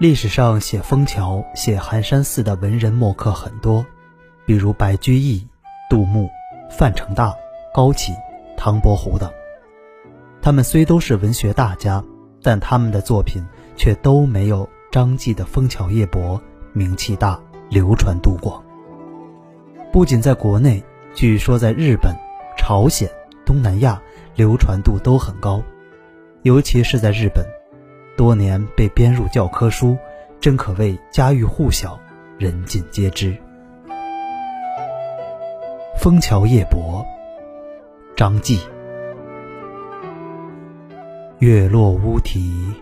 历史上写枫桥、写寒山寺的文人墨客很多，比如白居易、杜牧、范成大、高启、唐伯虎等。他们虽都是文学大家，但他们的作品却都没有张继的《枫桥夜泊》名气大、流传度广。不仅在国内，据说在日本、朝鲜、东南亚流传度都很高，尤其是在日本，多年被编入教科书，真可谓家喻户晓，人尽皆知。《枫桥夜泊》，张继。月落乌啼，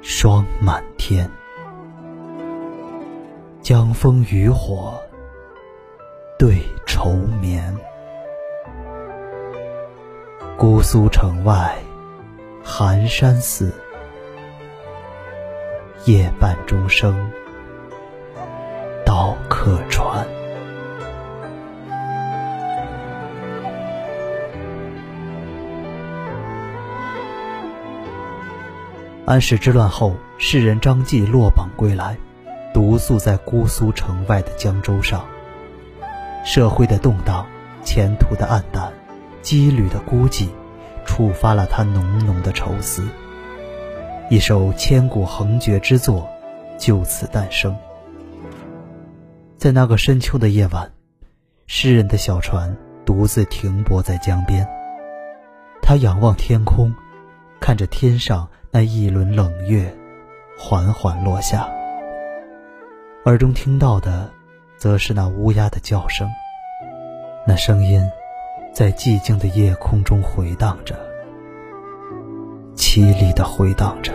霜满天，江枫渔火。对愁眠，姑苏城外寒山寺，夜半钟声到客船。安史之乱后，诗人张继落榜归来，独宿在姑苏城外的江州上。社会的动荡，前途的黯淡，羁旅的孤寂，触发了他浓浓的愁思。一首千古横绝之作，就此诞生。在那个深秋的夜晚，诗人的小船独自停泊在江边。他仰望天空，看着天上那一轮冷月，缓缓落下。耳中听到的。则是那乌鸦的叫声，那声音在寂静的夜空中回荡着，凄厉的回荡着。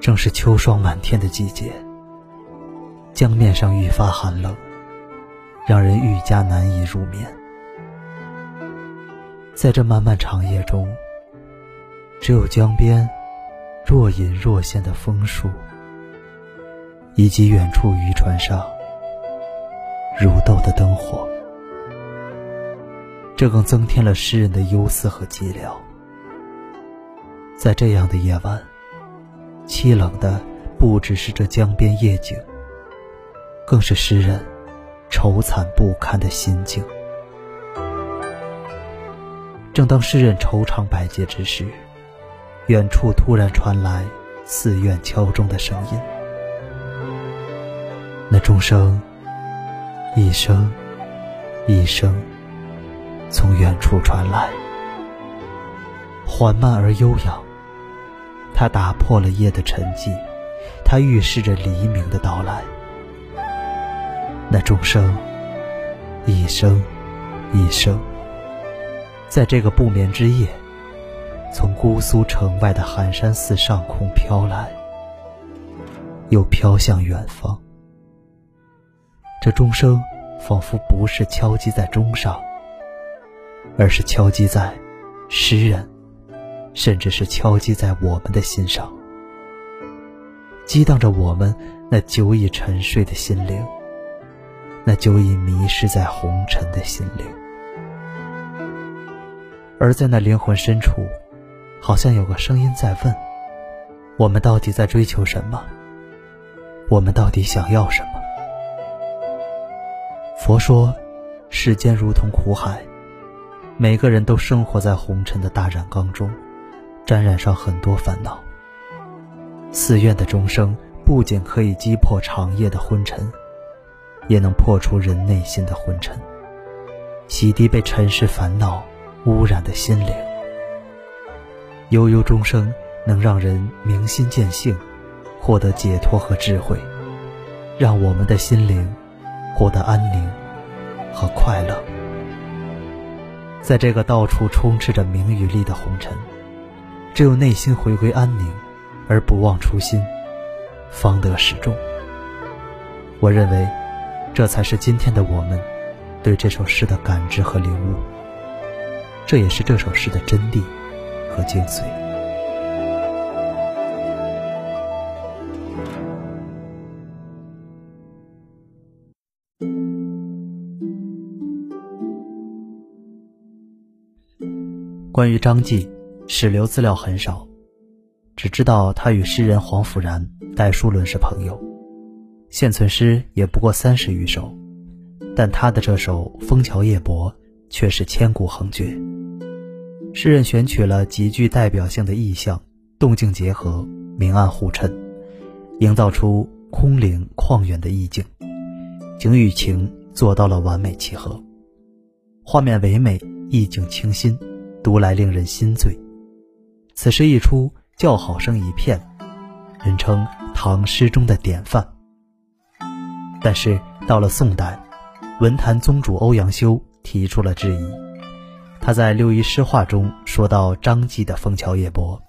正是秋霜满天的季节，江面上愈发寒冷，让人愈加难以入眠。在这漫漫长夜中，只有江边若隐若现的枫树。以及远处渔船上如豆的灯火，这更增添了诗人的忧思和寂寥。在这样的夜晚，凄冷的不只是这江边夜景，更是诗人愁惨不堪的心境。正当诗人愁肠百结之时，远处突然传来寺院敲钟的声音。那钟声，一声一声，从远处传来，缓慢而悠扬。它打破了夜的沉寂，它预示着黎明的到来。那钟声，一声一声，在这个不眠之夜，从姑苏城外的寒山寺上空飘来，又飘向远方。这钟声仿佛不是敲击在钟上，而是敲击在诗人，甚至是敲击在我们的心上，激荡着我们那久已沉睡的心灵，那久已迷失在红尘的心灵。而在那灵魂深处，好像有个声音在问：我们到底在追求什么？我们到底想要什么？佛说，世间如同苦海，每个人都生活在红尘的大染缸中，沾染上很多烦恼。寺院的钟声不仅可以击破长夜的昏沉，也能破除人内心的昏沉，洗涤被尘世烦恼污染的心灵。悠悠钟声能让人明心见性，获得解脱和智慧，让我们的心灵获得安宁。和快乐，在这个到处充斥着名与利的红尘，只有内心回归安宁，而不忘初心，方得始终。我认为，这才是今天的我们对这首诗的感知和领悟，这也是这首诗的真谛和精髓。关于张继，史留资料很少，只知道他与诗人黄甫然、戴叔伦是朋友。现存诗也不过三十余首，但他的这首《枫桥夜泊》却是千古横绝。诗人选取了极具代表性的意象，动静结合，明暗互衬，营造出空灵旷远的意境，景与情做到了完美契合，画面唯美，意境清新，读来令人心醉。此诗一出。叫好声一片，人称唐诗中的典范。但是到了宋代，文坛宗主欧阳修提出了质疑。他在《六一诗话》中说到张继的《枫桥夜泊》，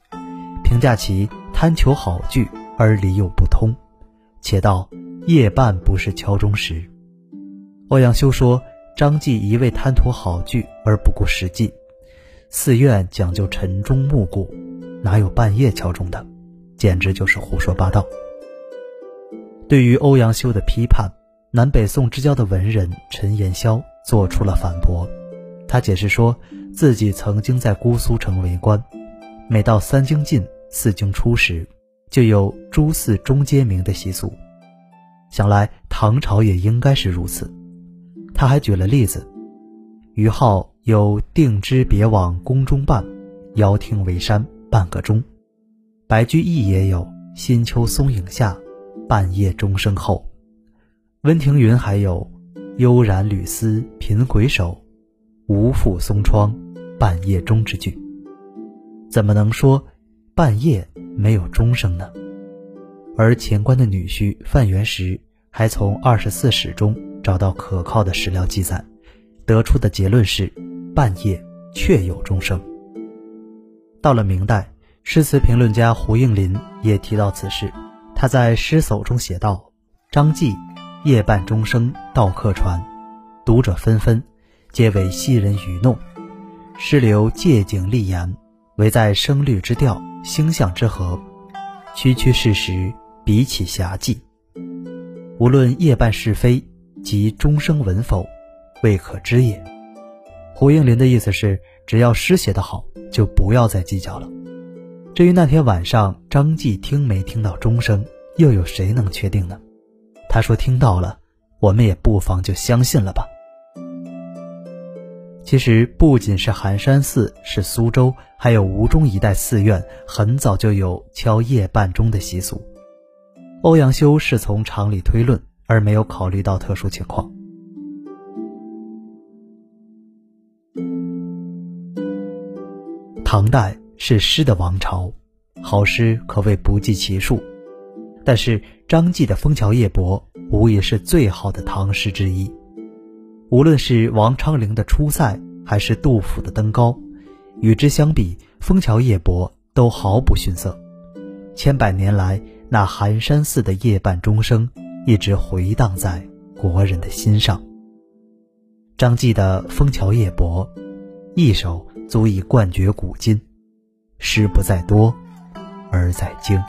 评价其贪求好句而理有不通，且道夜半不是敲钟时。欧阳修说张继一味贪图好句而不顾实际，寺院讲究晨钟暮鼓。哪有半夜敲钟的？简直就是胡说八道。对于欧阳修的批判，南北宋之交的文人陈延霄做出了反驳。他解释说，自己曾经在姑苏城为官，每到三更进、四更出时，就有诸寺钟揭明的习俗。想来唐朝也应该是如此。他还举了例子：于浩有“定之别往宫中伴，遥听为山”。半个钟，白居易也有“新秋松影下，半夜钟声后”。温庭筠还有“悠然缕丝频回首，无复松窗半夜钟”之句。怎么能说半夜没有钟声呢？而钱官的女婿范元石还从《二十四史》中找到可靠的史料记载，得出的结论是：半夜确有钟声。到了明代，诗词评论家胡应麟也提到此事。他在《诗叟》中写道：“张继夜半钟声到客船，读者纷纷，皆为昔人愚弄。诗流借景立言，唯在声律之调、星象之和，区区事实，比起侠迹。无论夜半是非及钟声闻否，未可知也。”胡应麟的意思是，只要诗写得好。就不要再计较了。至于那天晚上张继听没听到钟声，又有谁能确定呢？他说听到了，我们也不妨就相信了吧。其实不仅是寒山寺，是苏州，还有吴中一带寺院，很早就有敲夜半钟的习俗。欧阳修是从常理推论，而没有考虑到特殊情况。唐代是诗的王朝，好诗可谓不计其数。但是张继的《枫桥夜泊》无疑是最好的唐诗之一。无论是王昌龄的《出塞》，还是杜甫的《登高》，与之相比，《枫桥夜泊》都毫不逊色。千百年来，那寒山寺的夜半钟声一直回荡在国人的心上。张继的《枫桥夜泊》，一首。足以冠绝古今，诗不在多，而在精。